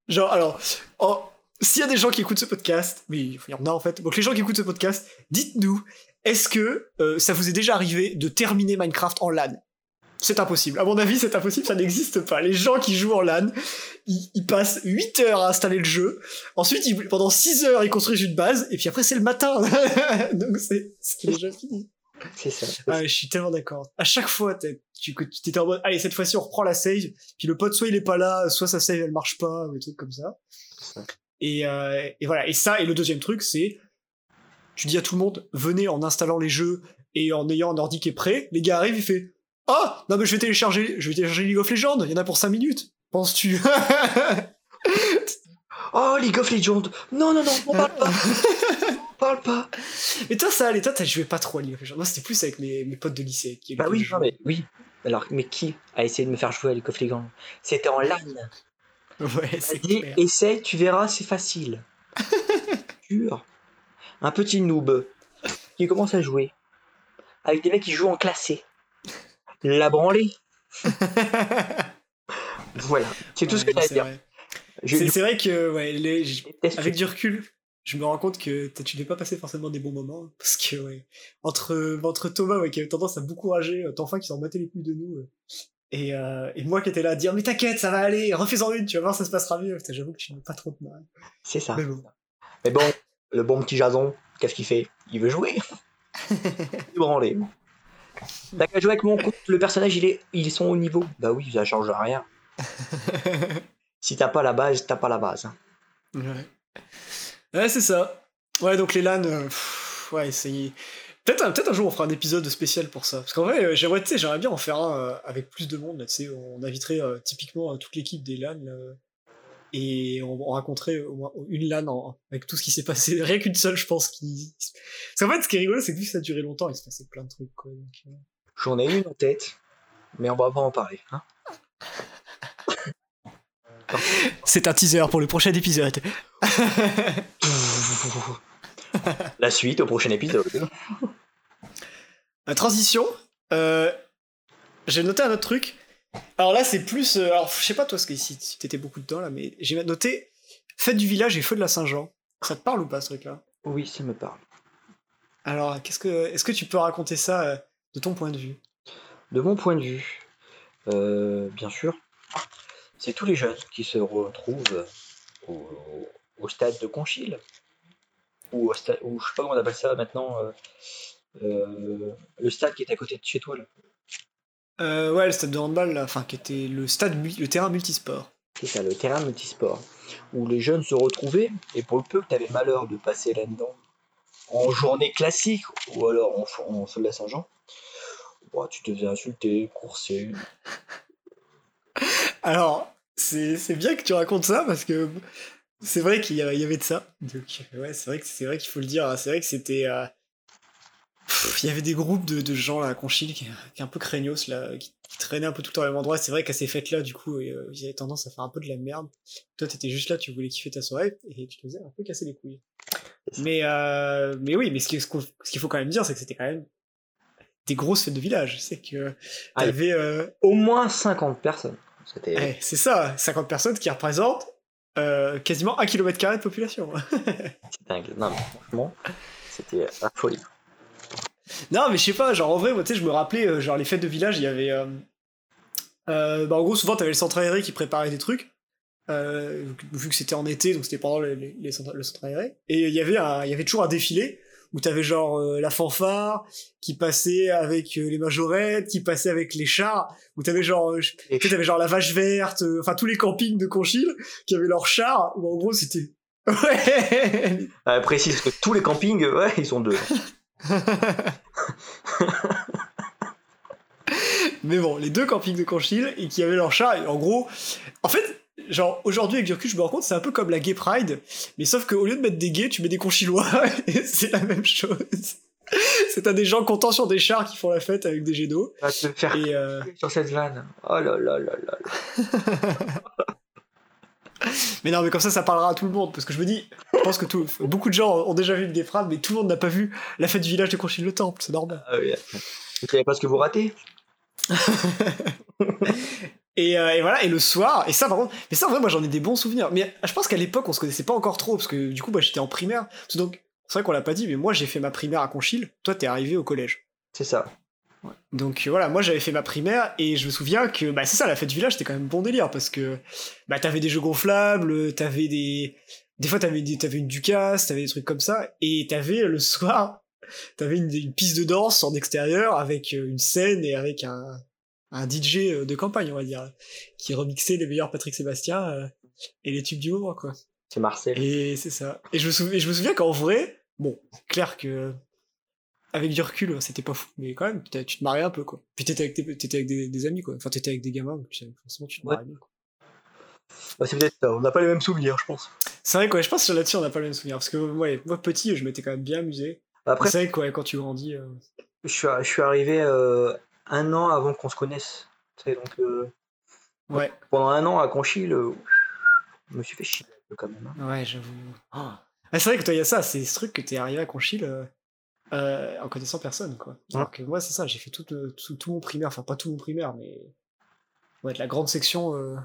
Genre, alors, s'il y a des gens qui écoutent ce podcast, mais il y en a en fait, donc les gens qui écoutent ce podcast, dites-nous, est-ce que euh, ça vous est déjà arrivé de terminer Minecraft en LAN? C'est impossible. À mon avis, c'est impossible, ça n'existe pas. Les gens qui jouent en LAN, ils, ils passent 8 heures à installer le jeu, ensuite, ils- pendant 6 heures, ils construisent une base, et puis après, c'est le matin. donc c'est déjà fini. C'est ça. Ah, je suis tellement d'accord. À chaque fois, tu t'étais en mode, allez, cette fois-ci, on reprend la save. Puis le pote, soit il est pas là, soit sa save, elle marche pas, ou des trucs comme ça. Et, euh, et voilà. Et ça, et le deuxième truc, c'est, tu dis à tout le monde, venez en installant les jeux et en ayant un ordi qui est prêt. Les gars arrivent, il fait, ah, non, mais je vais télécharger, je vais télécharger League of Legends. Il y en a pour 5 minutes. Penses-tu? Oh, League of Legends Non, non, non, on parle pas On parle pas mais toi, ça allait. Toi, t'as joué pas trop à League of Legends. Moi, c'était plus avec mes, mes potes de lycée. Qui, Bah oui, jouaient. non, mais oui. Alors, mais qui a essayé de me faire jouer à League of Legends? C'était en LAN. Ouais, c'est Vas-y, clair. essaye, tu verras, c'est facile. Jure. Un petit noob qui commence à jouer avec des mecs qui jouent en classé. La branlée. Voilà, c'est tout ce que j'ai à c'est dire. C'est vrai que ouais, les- avec du recul, je me rends compte que tu n'es pas passé forcément des bons moments. Parce que ouais, entre, entre Thomas ouais, qui avait tendance à beaucoup rager, euh, T'enfin qui s'en battait les couilles de nous, euh, et, euh, et moi qui étais là à dire Mais t'inquiète, ça va aller, refais-en une, tu vas voir, ça se passera mieux. J'avoue que tu n'as pas trop de mal. C'est ça. Mais bon. Mais bon, le bon petit Jason, qu'est-ce qu'il fait? Il veut jouer. Il est branlé. T'as qu'à jouer avec mon compte, le personnage, il est, ils sont au niveau. Bah oui, ça change rien. si t'as pas la base, t'as pas la base. Ouais, ouais c'est ça. Ouais, donc les LAN, euh, pff, ouais, c'est. Peut-être un, peut-être un jour on fera un épisode spécial pour ça. Parce qu'en vrai, euh, j'aimerais, j'aimerais bien en faire un euh, avec plus de monde. là, on inviterait euh, typiquement euh, toute l'équipe des LAN. là, et on, on raconterait au moins une LAN en- avec tout ce qui s'est passé. Rien qu'une seule, je pense. Qui... Parce qu'en fait, ce qui est rigolo, c'est que vu que ça a duré longtemps, il se passait plein de trucs. Quoi, donc, euh. J'en ai une en tête, mais on va pas en parler. hein. C'est un teaser pour le prochain épisode. La suite au prochain épisode. La transition, euh, j'ai noté un autre truc. Alors là, c'est plus. euh, alors, je sais pas toi, ce que, si, t'étais beaucoup dedans là, mais j'ai noté Fête du village et feu de la Saint-Jean. Ça te parle ou pas ce truc-là? Oui, ça me parle. Alors, qu'est-ce que, est-ce que tu peux raconter ça euh, de ton point de vue? De mon point de vue, bien sûr, c'est tous les jeunes qui se retrouvent au, au stade de Conchil, ou, au stade, ou je sais pas comment on appelle ça maintenant, euh, euh, le stade qui est à côté de chez toi là. euh, Ouais, le stade de handball, là, enfin, qui était le stade, le terrain multisport. C'est ça, le terrain multisport, où les jeunes se retrouvaient, et pour le peu que tu avais malheur de passer là-dedans, en journée classique, ou alors en, en soldat Saint-Jean, bah, tu te faisais insulter, courser. Alors, c'est bien que tu racontes ça parce que c'est vrai qu'il y avait de ça. Donc, ouais, c'est vrai que c'est vrai qu'il faut le dire. C'est vrai que c'était. euh, Il y avait des groupes de, de gens là à Conchil qui, qui est un peu craignos là, qui, qui traînaient un peu tout le temps au même endroit. C'est vrai qu'à ces fêtes-là, du coup, euh, ils avaient tendance à faire un peu de la merde. Toi, t'étais juste là, tu voulais kiffer ta soirée et tu te faisais un peu casser les couilles. Mais, euh, mais oui, mais ce qu'il faut quand même dire, c'est que c'était quand même des grosses fêtes de village. C'est que Ah, t'avais. euh, Au moins 50 personnes. C'était eh, c'est ça, 50 personnes qui représentent euh, quasiment un kilomètre carré de population. c'est dingue. Non, mais franchement, c'était la folie. non, mais je sais pas, genre en vrai, moi, tu sais, je me rappelais, euh, genre les fêtes de village, il y avait. euh, euh, bah, en gros, souvent, t'avais le centre aéré qui préparait des trucs. euh, vu que c'était en été, donc c'était pendant les, les- les centres- le centre aéré. Et il y avait un- il y avait toujours un défilé où t'avais genre euh, la fanfare qui passait avec euh, les majorettes, qui passait avec les chars, où t'avais genre, euh, t'avais genre la vache verte, euh, enfin tous les campings de Conchil qui avaient leurs chars, où en gros c'était. Ouais euh, précise que tous les campings, ouais, ils sont deux. Mais bon, les deux campings de Conchil et qui avaient leurs chars, et en gros, en fait, genre aujourd'hui avec du recul, je me rends compte, c'est un peu comme la Gay Pride, mais sauf qu'au lieu de mettre des gays, tu mets des Conchilois, et c'est la même chose. C'est t'as des gens contents sur des chars qui font la fête avec des jets d'eau, Va te faire et euh, sur cette vanne. Oh là là là là. là. Mais non, mais comme ça, ça parlera à tout le monde. Parce que je me dis, je pense que tout, beaucoup de gens ont déjà vu une Gay Pride, mais tout le monde n'a pas vu la fête du village de Conchil-le-Temple, c'est normal. Ah oui. Vous savez pas ce que vous ratez? Et, euh, et voilà, et le soir, et ça par contre, mais ça en vrai, moi j'en ai des bons souvenirs. Mais je pense qu'à l'époque, on se connaissait pas encore trop, parce que du coup, moi j'étais en primaire. Donc, c'est vrai qu'on l'a pas dit, mais moi j'ai fait ma primaire à Conchil, toi t'es arrivé au collège. C'est ça. Donc euh, voilà, moi j'avais fait ma primaire, et je me souviens que, bah c'est ça, la fête du village, c'était quand même bon délire, parce que, bah t'avais des jeux gonflables, t'avais des. Des fois t'avais, des, t'avais une Ducasse, t'avais des trucs comme ça, et t'avais le soir, t'avais une, une piste de danse en extérieur avec euh, une scène et avec un, un DJ euh, de campagne, on va dire, qui remixait les meilleurs Patrick Sébastien euh, et les tubes du moment, quoi. C'est Marcel. Et c'est ça. Et je me souviens, je me souviens qu'en vrai, bon, clair que avec du recul, c'était pas fou, mais quand même, tu te marrais un peu, quoi. Puis t'étais avec, tes- t'étais avec des, des amis, quoi. Enfin, t'étais avec des gamins, donc tu forcément, tu te Ouais. marrais bien, quoi. Bah, c'est peut-être ça. On n'a pas les mêmes souvenirs, je pense. C'est vrai, quoi. Je pense que là-dessus, on n'a pas le même souvenir. Parce que, ouais, moi, petit, je m'étais quand même bien amusé. Après, c'est vrai, quoi, quand tu grandis. euh, je suis, je suis arrivé euh, un an avant qu'on se connaisse. Tu sais, donc, euh, Ouais, pendant un an à Conchil, euh, je me suis fait chier un peu quand même. hein. ouais, j'avoue. Ah. Ah, c'est vrai que toi, il y a ça, c'est ce truc que t'es arrivé à Conchil euh, en connaissant personne, quoi. Alors que moi, c'est ça, j'ai fait tout, euh, tout, tout mon primaire, enfin, pas tout mon primaire, mais. Ouais, de la grande section euh,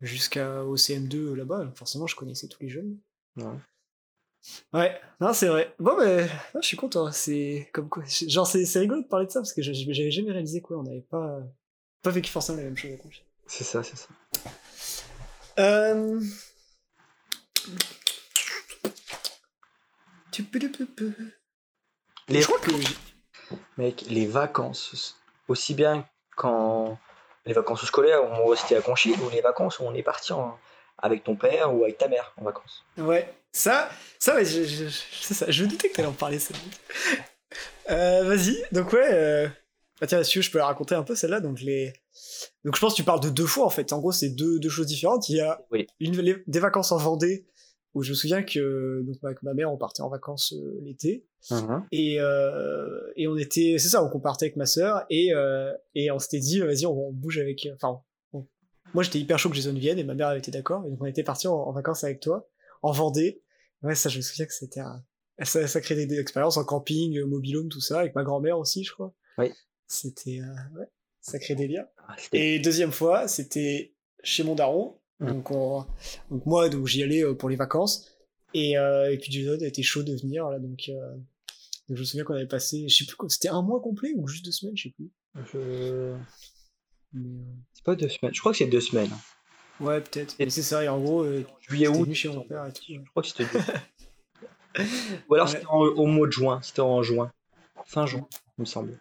jusqu'au CM2 euh, là-bas, forcément, je connaissais tous les jeunes. Ouais. Ouais, non, c'est vrai. Bon, non, je suis content. C'est comme quoi. Genre, c'est c'est rigolo de parler de ça parce que je- j'avais jamais réalisé quoi. On n'avait pas, pas vécu forcément la même chose. C'est ça, c'est ça. Euh... Les, Je crois que. Mec, les vacances, aussi bien quand les vacances scolaires où on restait à Conchille ou les vacances où on est parti avec ton père ou avec ta mère en vacances. Ouais, ça, ça, je, je, je, ça, je doutais que t'allais en parler. Ça. Euh, Vas-y, donc ouais. Euh... Bah tiens, si je peux la raconter un peu celle-là? Donc les, donc je pense que tu parles de deux fois en fait. En gros, c'est deux, deux choses différentes. Il y a Oui. une, les- des vacances en Vendée où je me souviens que donc avec ma mère on partait en vacances euh, l'été et euh, et on était c'est ça donc on partait avec ma sœur et euh, et on s'était dit vas-y on, on bouge avec enfin moi j'étais hyper chaud que Jason vienne et ma mère elle était d'accord et donc on était parti en, en vacances avec toi en Vendée ouais ça je me souviens que c'était un ça, ça crée des, des expériences en camping euh, mobilhome tout ça avec ma grand-mère aussi je crois Oui. c'était euh, ouais sacré délire Ah, c'était- et deuxième fois, c'était chez mon daron. Mm. Donc, on- donc moi, donc j'y allais euh, pour les vacances. Et, euh, et puis Jason était chaud de venir. Là, donc, euh, donc je me souviens qu'on avait passé, je sais plus quoi, c'était un mois complet ou juste deux semaines, je sais plus. Je- Mais, euh, C'est pas deux semaines. Je crois que c'est deux semaines. ouais, peut-être. Mais c'est ça. Et en gros, euh, Juillet, août. chez mon père et tout. Je crois que c'était deux. Ou alors Ouais. c'était au mois de juin. C'était en juin. Fin juin, il me semble.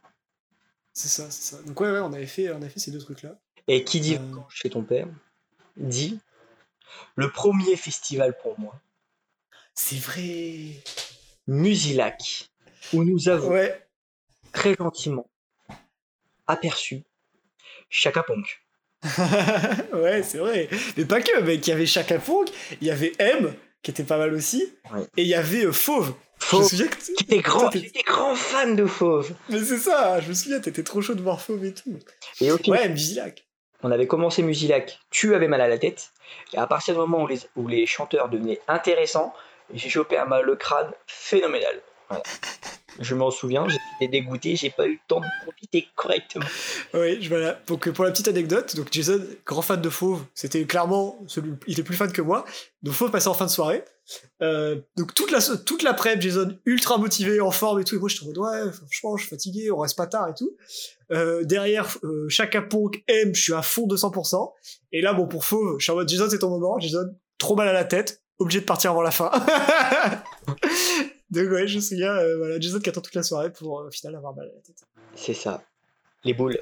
C'est ça, c'est ça. Donc ouais, ouais, on avait fait, on avait fait ces deux trucs-là. Et qui dit Euh. chez ton père dit le premier festival pour moi, C'est vrai. Musilac, où nous avons Ouais. très gentiment aperçu Chaka Ponk. ouais, c'est vrai. Mais pas que, mec. Il y avait Chaka Ponk, il y avait M, qui était pas mal aussi. Ouais. Et il y avait euh, Fauve. Je Fauve, me souviens que qui était grand, j'étais fan de Fauve. Mais c'est ça, je me souviens, t'étais trop chaud de voir Fauve et tout. Et au final, Ouais, Musilac. on avait commencé Musilac, tu avais mal à la tête. Et à partir du moment où les, où les chanteurs devenaient intéressants, j'ai chopé un mal le crâne phénoménal. Voilà. Je m'en souviens, j'étais dégoûté, j'ai pas eu le temps de profiter correctement. Oui, je voilà. Donc pour la petite anecdote, donc Jason, grand fan de Fauve, c'était clairement celui, il était plus fan que moi. Donc Fauve passait en fin de soirée. Euh, donc toute la toute l'après, Jason ultra motivé, en forme et tout. Et moi j'étais en mode ouais, franchement, je suis fatigué, on reste pas tard et tout. Euh, derrière, euh, Chaka Ponk M, je suis à fond 200%. Et là, bon pour Fauve, je suis en mode Jason, c'est ton moment. Jason, trop mal à la tête, obligé de partir avant la fin. donc ouais, je me souviens, euh, voilà, Jason qui attend toute la soirée pour euh, au final avoir mal à la tête. C'est ça. Les boules.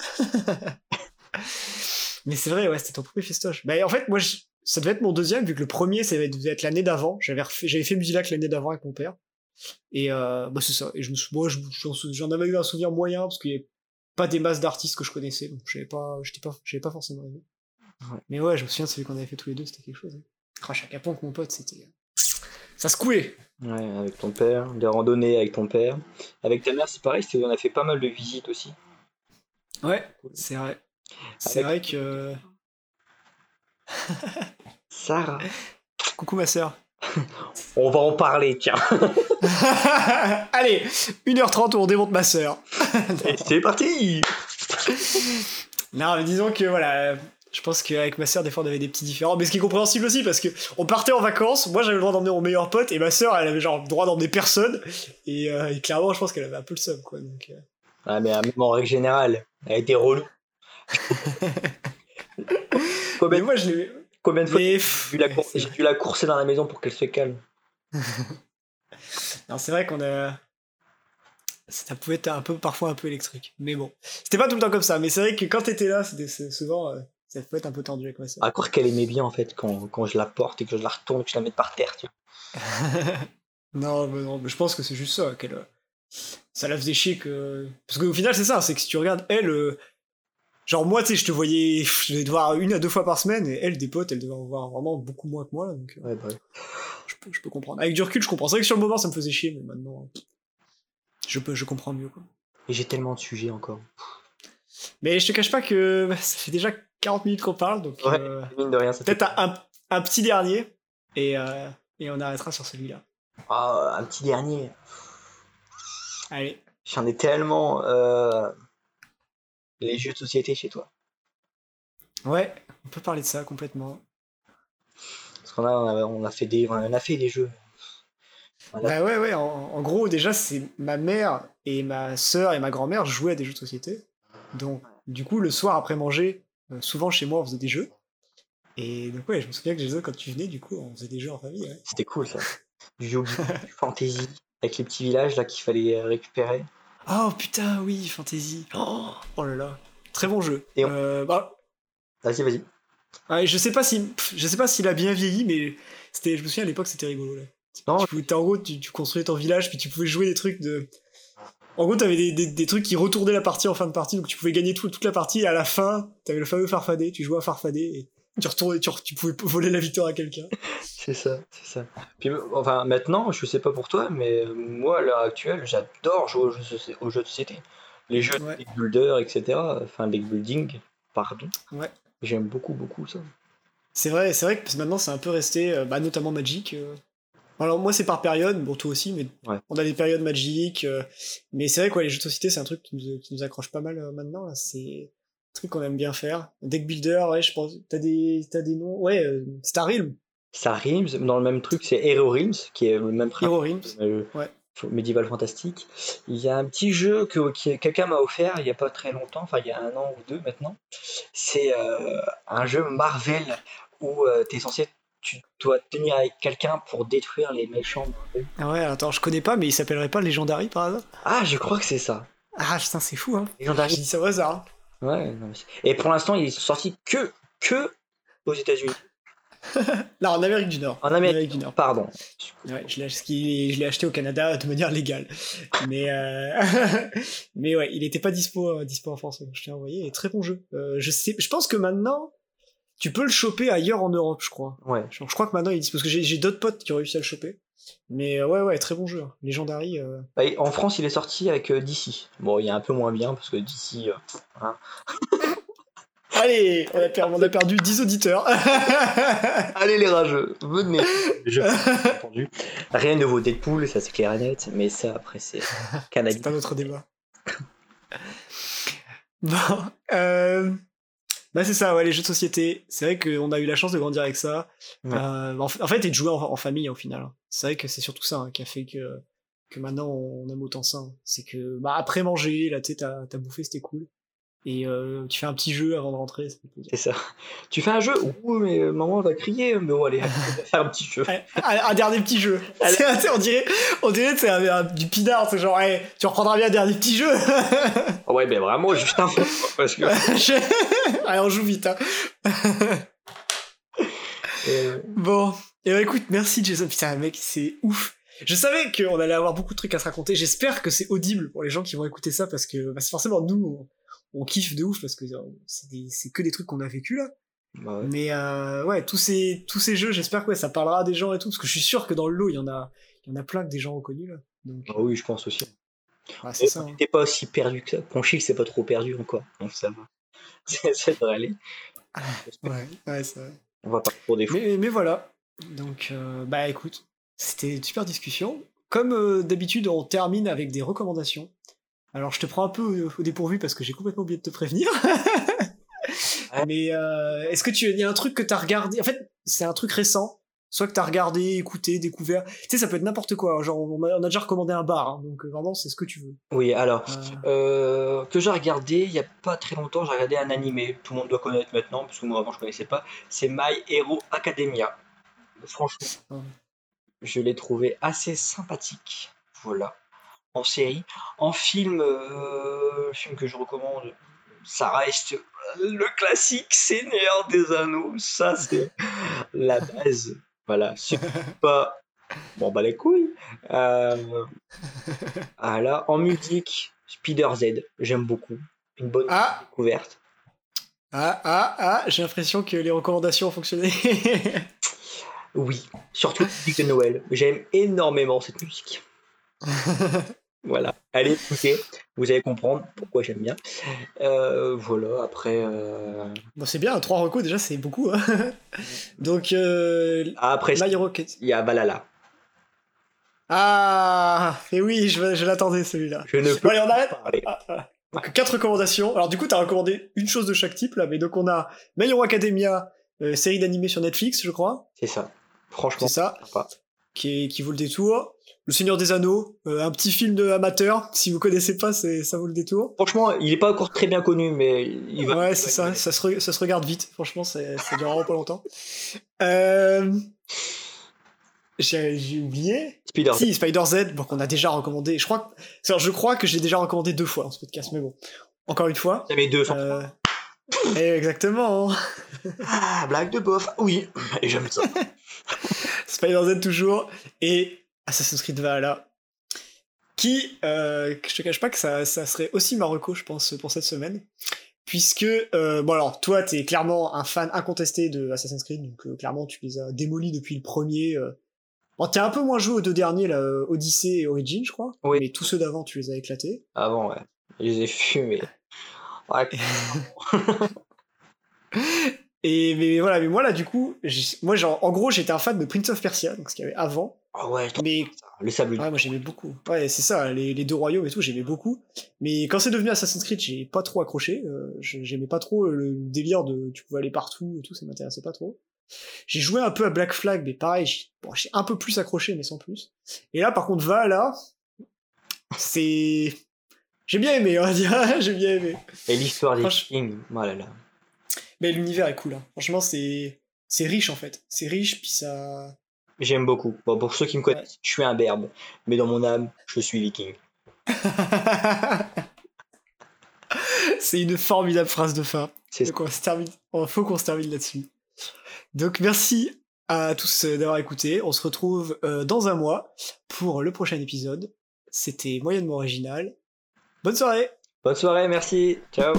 Mais c'est vrai, ouais, c'était ton premier festoche. Bah, en fait, moi, je- ça devait être mon deuxième, vu que le premier, ça devait être l'année d'avant. J'avais refait- j'avais fait Musilac l'année d'avant avec mon père. Et euh, bah, c'est ça. Et je me suis, moi, je- j'en avais eu un souvenir moyen, parce qu'il n'y avait pas des masses d'artistes que je connaissais, donc j'avais pas, j'étais pas, j'avais pas forcément aimé. Ouais. Mais ouais, je me souviens de celui qu'on avait fait tous les deux, c'était quelque chose. Hein. Crash à Capon avec mon pote, c'était. Ça secouait! Ouais, avec ton père, des randonnées avec ton père. Avec ta mère, c'est pareil, c'est- on a fait pas mal de visites aussi. Ouais, c'est vrai. C'est vrai que. Sarah. Coucou ma sœur. On va en parler, tiens. Allez, 1h30 où on démonte ma sœur. C'est parti Non, mais disons que voilà, je pense qu'avec ma sœur, des fois, on avait des petits différends. Mais ce qui est compréhensible aussi, parce que on partait en vacances, moi j'avais le droit d'emmener mon meilleur pote, et ma sœur, elle avait genre le droit d'emmener personne. Et, euh, et clairement, je pense qu'elle avait un peu le seum, quoi. Donc, euh, Ah, mais euh, même en règle générale, elle été relou. Mais combien, moi, je l'ai. combien de fois Mais. j'ai dû, la cour- c'est j'ai dû la courser dans la maison pour qu'elle se calme Non, c'est vrai qu'on a. Ça pouvait être un peu, parfois un peu électrique. Mais bon. C'était pas tout le temps comme ça. Mais c'est vrai que quand t'étais là, c'était souvent. euh, ça peut être un peu tendu avec ma. À croire qu'elle aimait bien en fait quand, quand je la porte et que je la retourne et que je la mette par terre. Tu vois. non, mais non, mais je pense que c'est juste ça. qu'elle, euh, ça la faisait chier que. Parce qu'au final, c'est ça. C'est que si tu regardes, elle. euh, Genre, moi, tu sais, je te voyais. Je devais te voir une à deux fois par semaine. Et elle, des potes, elle devait en voir vraiment beaucoup moins que moi. Là, donc, euh, Ouais, bah, ouais. je, peux, je peux comprendre. Avec du recul, je comprends. C'est vrai que sur le moment, ça me faisait chier. Mais maintenant. euh, Je, peux, je comprends mieux, quoi. Et j'ai tellement de sujets encore. Mais je te cache pas que bah, ça fait déjà 40 minutes qu'on parle. Donc, Ouais. euh, peut-être un, un petit dernier. Et, euh, et on arrêtera sur celui-là. Ah, un petit dernier. Allez. J'en ai tellement. euh, Les jeux de société chez toi. Ouais, on peut parler de ça complètement. Parce qu'on a, on a, on a fait des, on a fait des jeux. Voilà. Bah ouais, ouais, en, en gros, déjà, c'est ma mère et ma sœur et ma grand-mère jouaient à des jeux de société. Donc, du coup, le soir après manger, euh, souvent chez moi, on faisait des jeux. Et donc, ouais, je me souviens que Jason, quand tu venais, du coup, on faisait des jeux en famille. Ouais. C'était cool ça. Du Yu-Gi-Oh! du fantasy avec les petits villages là qu'il fallait euh, récupérer. Oh putain, oui, Fantasy. Oh, oh là là. Très bon jeu. Et on- Euh, bah, Vas-y, vas-y. ouais, je sais pas si, je sais pas s'il a bien vieilli, mais c'était, je me souviens à l'époque, c'était rigolo là. Non, Tu pouvais- en gros, tu, tu construisais ton village, puis tu pouvais jouer des trucs de. En gros, t'avais des, des, des trucs qui retournaient la partie en fin de partie, donc tu pouvais gagner tout- toute la partie, et à la fin, t'avais le fameux farfadet, tu jouais à farfadet, et tu retournais, tu, re- tu pouvais voler la victoire à quelqu'un. c'est ça, c'est ça. Puis, enfin, maintenant, je sais pas pour toi, mais euh, moi, à l'heure actuelle, j'adore jouer aux jeux, soci- aux jeux de société. Les jeux Ouais. de deck builder, etc. Enfin, deck building, pardon. Ouais. J'aime beaucoup, beaucoup ça. C'est vrai, c'est vrai que maintenant c'est un peu resté, euh, bah, notamment Magic. euh. Alors moi c'est par période, bon toi aussi, mais Ouais. on a des périodes Magic. euh, mais c'est vrai quoi, les jeux de société c'est un truc qui nous, qui nous accroche pas mal euh, maintenant. là, C'est un truc qu'on aime bien faire. Deck builder, ouais, je pense. T'as des, t'as des noms, ouais, euh, Star Realm, Ça rime, dans le même truc, c'est Hero Realms, qui est le même principe. Hero Realms. euh, Ouais. médiéval fantastique. Il y a un petit jeu que, que quelqu'un m'a offert il y a pas très longtemps, enfin il y a un an ou deux maintenant. C'est un jeu Marvel où tu es censé, tu dois tenir avec quelqu'un pour détruire les méchants. Ah ouais, attends, je connais pas, mais il s'appellerait pas Legendary par hasard? Ah, je crois que c'est ça. Ah putain, c'est fou, hein. Je Legendary. dis ça au hasard. hein. Ouais, non, Et pour l'instant, il est sorti que, que aux États-Unis. Là, en Amérique du Nord. En Amérique. du Nord. Pardon. Ouais, je l'ai je acheté au Canada de manière légale. Mais, euh, mais ouais, il était pas dispo, euh, dispo en France. Je t'ai envoyé. Et très bon jeu. Euh, je sais, je pense que maintenant, tu peux le choper ailleurs en Europe, je crois. Ouais. Je, je crois que maintenant il. Parce que j'ai j'ai d'autres potes qui ont réussi à le choper. Mais euh, ouais, ouais, très bon jeu. hein. Legendary. euh, Bah, en France, il est sorti avec euh, DC. Bon, il est un peu moins bien parce que DC. euh, Allez, on a, perdu, on a perdu 10 auditeurs. Allez les rageux, venez. Je. Rien ne vaut Deadpool, ça c'est clair et net, mais ça après c'est Canadien. C'est un autre débat. bon, euh... bah c'est ça, ouais, les jeux de société. C'est vrai qu'on a eu la chance de grandir avec ça. Ouais. Euh, en, fait, et de jouer en, en famille au final. C'est vrai que c'est surtout ça hein, qui a fait que, que maintenant on aime autant ça. hein. C'est que bah, après manger, là tu sais, t'as t'as bouffé, c'était cool. Et euh, tu fais un petit jeu avant de rentrer. C'est ça. Tu fais un jeu? Ouh, mais euh, maman va crier. Mais bon, allez, faire un petit jeu. Un, un dernier petit jeu. On dirait, on dirait que c'est un- un- du pinard, c'est genre, hey, tu reprendras bien un dernier petit jeu. Ouais, mais vraiment, juste un peu. Parce que. Allez, on joue vite. Hein. euh, Bon, et bah écoute, merci Jason. Putain, mec, c'est ouf. Je savais qu'on allait avoir beaucoup de trucs à se raconter. J'espère que c'est audible pour les gens qui vont écouter ça parce que bah, c'est forcément nous, on, on kiffe de ouf parce que c'est que des trucs qu'on a vécu là. bah ouais. Mais euh, ouais, tous ces, tous ces jeux, j'espère que ouais, ça parlera à des gens et tout parce que je suis sûr que dans le lot, il y en a, il y en a plein que des gens reconnus là. Donc, Ah oui, je pense aussi. ah, c'est ça. hein. T'es pas aussi perdu que ça. Ponchic, c'est pas trop perdu encore. Donc ça va. Ça devrait aller. Ouais, ouais, c'est vrai. On va pas pour des fous. Mais, mais voilà. Donc, euh, bah écoute, c'était une super discussion. Comme euh, d'habitude, on termine avec des recommandations. Alors, je te prends un peu au, au dépourvu parce que j'ai complètement oublié de te prévenir. mais euh, est-ce que tu il y a un truc que t'as regardé? En fait, c'est un truc récent. Soit que t'as regardé, écouté, découvert. Tu sais, ça peut être n'importe quoi. Genre, on a, on a déjà recommandé un bar, hein, donc euh, vraiment, c'est ce que tu veux. Oui, alors. Euh, Euh, que j'ai regardé il y a pas très longtemps, j'ai regardé un animé, tout le monde doit connaître maintenant, parce que moi avant je connaissais pas, c'est My Hero Academia. Franchement, je l'ai trouvé assez sympathique. Voilà. En série. En film, euh, film que je recommande, ça reste le classique Seigneur des Anneaux. Ça, c'est la base. Voilà. C'est pas. Bon, bah les couilles. Euh, ah là, en musique, Spider Z, j'aime beaucoup. Une bonne Ah, découverte. ah, ah, ah, j'ai l'impression que les recommandations ont fonctionné. Oui, surtout la musique de Noël. J'aime énormément cette musique. Voilà, allez écoutez, vous allez comprendre pourquoi j'aime bien. Euh, voilà, après. euh, bon, c'est bien, trois recos déjà, c'est beaucoup. Hein. donc, euh, ah, après, My Acad- il y a Valhalla. Ah, et oui, je, je l'attendais celui-là. Je ne Bon, peux allez, on arrête. parler. Ah, ah. Donc, quatre recommandations. Alors, du coup, t'as recommandé une chose de chaque type, là, mais donc on a My Hero Academia, euh, série d'animé sur Netflix, je crois. C'est ça. Franchement, C'est ça, sympa. qui, est- qui vaut le détour. Le Seigneur des Anneaux, euh, un petit film de amateur. Si vous connaissez pas, c'est, ça vaut le détour. Franchement, il est pas encore très bien connu, mais il va. Ouais, c'est ça, ça se, re- ça se regarde vite. Franchement, c'est- ça dure vraiment pas longtemps. Euh, J'ai oublié. Spider Si, Spider Z, bon, qu'on a déjà recommandé. Je crois, que- alors, je crois que j'ai déjà recommandé deux fois dans ce podcast, mais bon. Encore une fois. Avait deux Euh... exactement. Ah, blague de bof. Oui, et j'aime ça. Spider Z toujours. Et Assassin's Creed Valhalla. Qui, euh, je te cache pas que ça, ça serait aussi Marocco, je pense, pour cette semaine. Puisque, euh, bon alors, toi, t'es clairement un fan incontesté de Assassin's Creed, donc euh, clairement, tu les as démolis depuis le premier. euh. Bon, t'as un peu moins joué aux deux derniers, là, euh, Odyssey et Origin, je crois. Oui. Mais tous ceux d'avant, tu les as éclatés. Avant, ouais. Je les ai fumés. Ouais, Et mais voilà, mais moi là, du coup, moi, genre, en gros, j'étais un fan de Prince of Persia, donc ce qu'il y avait avant. Ah ouais, Mais le sable. Ouais, moi j'aimais beaucoup. Ouais, c'est ça, les, les deux royaumes et tout, j'aimais beaucoup. Mais quand c'est devenu Assassin's Creed, j'ai pas trop accroché. euh, j'aimais pas trop le délire de tu pouvais aller partout et tout, ça m'intéressait pas trop. J'ai joué un peu à Black Flag, mais pareil, j'ai bon, un peu plus accroché, mais sans plus. Et là, par contre, va là, c'est. J'ai bien aimé, on va dire, j'ai bien aimé. Et l'histoire des Vikings. Oh là là. Mais l'univers est cool, hein. franchement, c'est. C'est riche en fait. C'est riche, puis ça. J'aime beaucoup. Bon, pour ceux qui me connaissent, je suis un berbe. Mais dans mon âme, je suis viking. c'est une formidable phrase de fin. C'est Donc on se termine, il faut qu'on se termine là-dessus. Donc merci à tous euh, d'avoir écouté. On se retrouve euh, dans un mois pour le prochain épisode. C'était moyennement original. Bonne soirée Bonne soirée, merci. Ciao.